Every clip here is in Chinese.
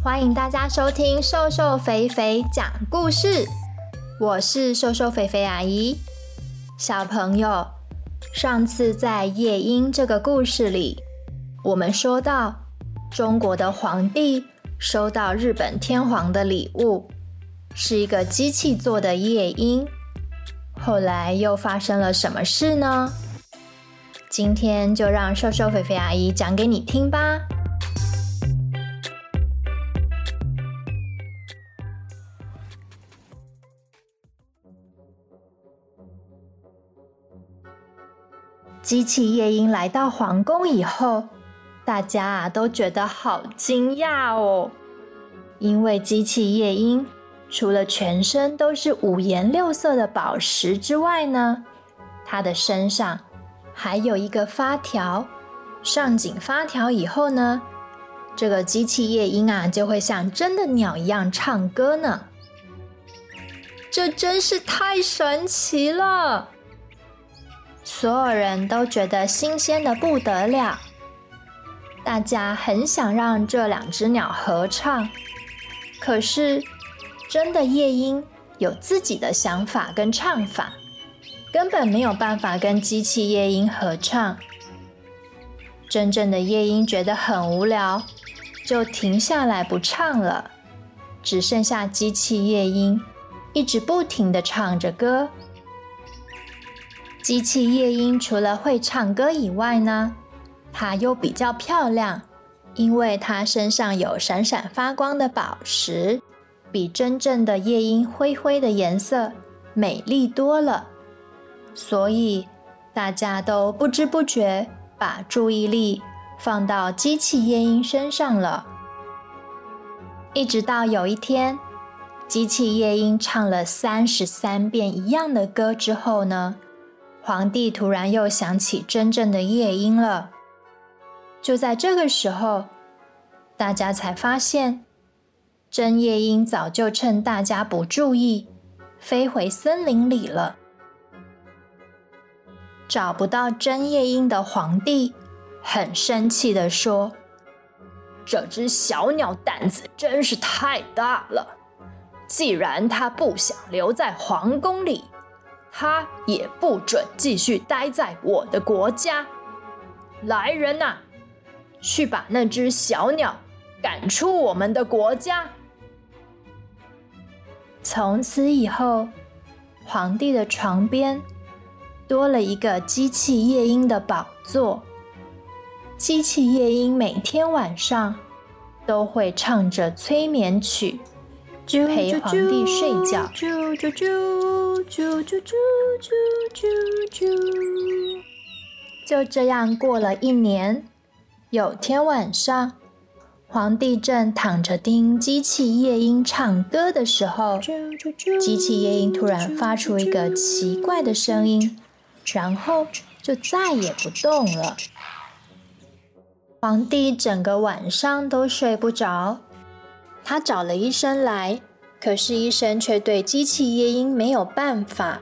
欢迎大家收听瘦瘦肥肥讲故事，我是瘦瘦肥肥阿姨。小朋友，上次在夜莺这个故事里，我们说到中国的皇帝收到日本天皇的礼物，是一个机器做的夜莺。后来又发生了什么事呢？今天就让瘦瘦肥肥阿姨讲给你听吧。机器夜莺来到皇宫以后，大家啊都觉得好惊讶哦，因为机器夜莺除了全身都是五颜六色的宝石之外呢，它的身上还有一个发条，上紧发条以后呢，这个机器夜莺啊就会像真的鸟一样唱歌呢，这真是太神奇了。所有人都觉得新鲜的不得了，大家很想让这两只鸟合唱，可是真的夜莺有自己的想法跟唱法，根本没有办法跟机器夜莺合唱。真正的夜莺觉得很无聊，就停下来不唱了，只剩下机器夜莺一直不停的唱着歌。机器夜莺除了会唱歌以外呢，它又比较漂亮，因为它身上有闪闪发光的宝石，比真正的夜莺灰灰的颜色美丽多了。所以大家都不知不觉把注意力放到机器夜莺身上了。一直到有一天，机器夜莺唱了三十三遍一样的歌之后呢，皇帝突然又想起真正的夜莺了。就在这个时候，大家才发现，真夜莺早就趁大家不注意，飞回森林里了。找不到真夜莺的皇帝很生气地说：“这只小鸟胆子真是太大了！既然它不想留在皇宫里。”他也不准继续待在我的国家。来人呐，去把那只小鸟赶出我们的国家。从此以后，皇帝的床边多了一个机器夜莺的宝座。机器夜莺每天晚上都会唱着催眠曲。陪皇帝睡觉。啾啾啾啾啾啾啾啾啾。就这样过了一年。有天晚上，皇帝正躺着听机器夜莺唱歌的时候，机器夜莺突然发出一个奇怪的声音，然后就再也不动了。皇帝整个晚上都睡不着。他找了医生来，可是医生却对机器夜莺没有办法。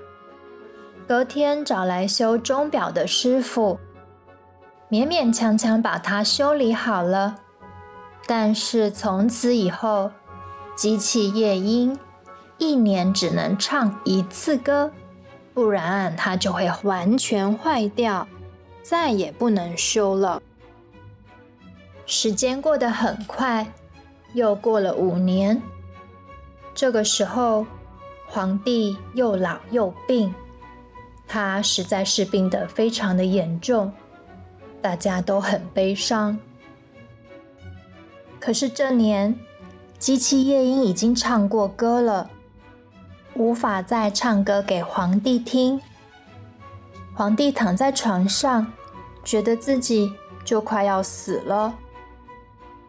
隔天找来修钟表的师傅，勉勉强强把它修理好了。但是从此以后，机器夜莺一年只能唱一次歌，不然它就会完全坏掉，再也不能修了。时间过得很快。又过了五年，这个时候，皇帝又老又病，他实在是病得非常的严重，大家都很悲伤。可是这年，机器夜莺已经唱过歌了，无法再唱歌给皇帝听。皇帝躺在床上，觉得自己就快要死了。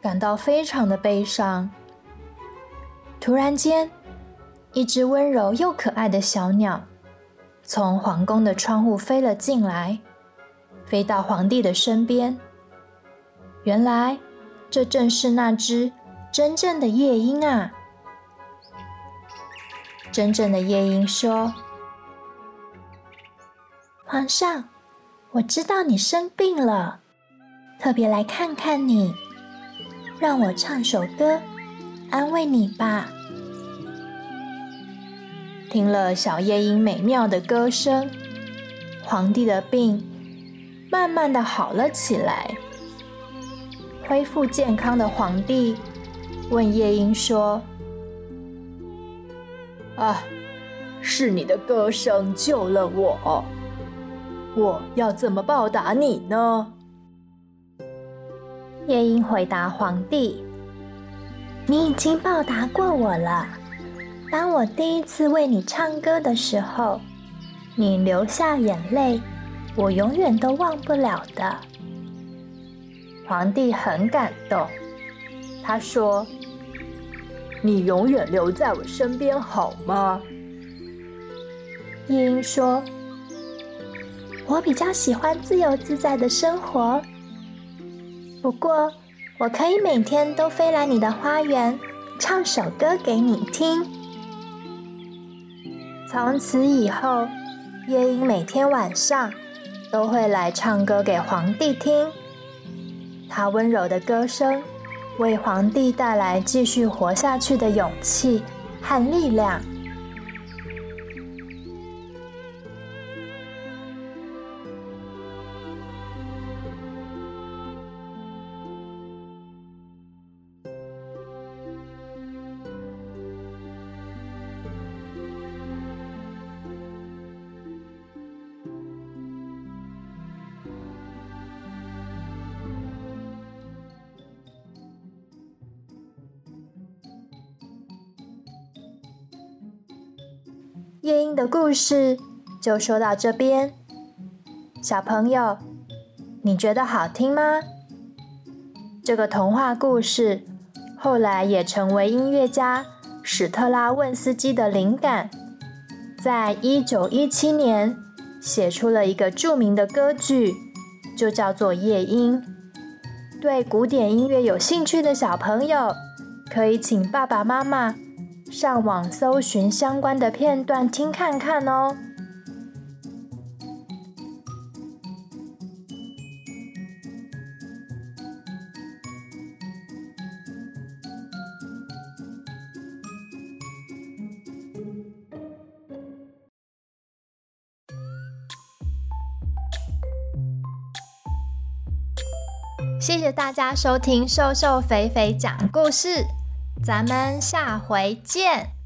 感到非常的悲伤。突然间，一只温柔又可爱的小鸟从皇宫的窗户飞了进来，飞到皇帝的身边。原来，这正是那只真正的夜莺啊！真正的夜莺说：“皇上，我知道你生病了，特别来看看你。”让我唱首歌，安慰你吧。”听了小夜莺美妙的歌声，皇帝的病慢慢的好了起来。恢复健康的皇帝问夜莺说：“啊，是你的歌声救了我，我要怎么报答你呢？”夜莺回答皇帝：“你已经报答过我了。当我第一次为你唱歌的时候，你流下眼泪，我永远都忘不了的。”皇帝很感动，他说：“你永远留在我身边好吗？”夜莺说：“我比较喜欢自由自在的生活。不过，我可以每天都飞来你的花园，唱首歌给你听。”从此以后，夜莺每天晚上都会来唱歌给皇帝听。他温柔的歌声，为皇帝带来继续活下去的勇气和力量。夜莺的故事就说到这边，小朋友，你觉得好听吗？这个童话故事后来也成为音乐家史特拉文斯基的灵感，在一九一七年写出了一个著名的歌剧，就叫做《夜莺》。对古典音乐有兴趣的小朋友，可以请爸爸妈妈。上网搜寻相关的片段听看看哦。谢谢大家收听《瘦瘦肥肥讲故事》。咱们下回见。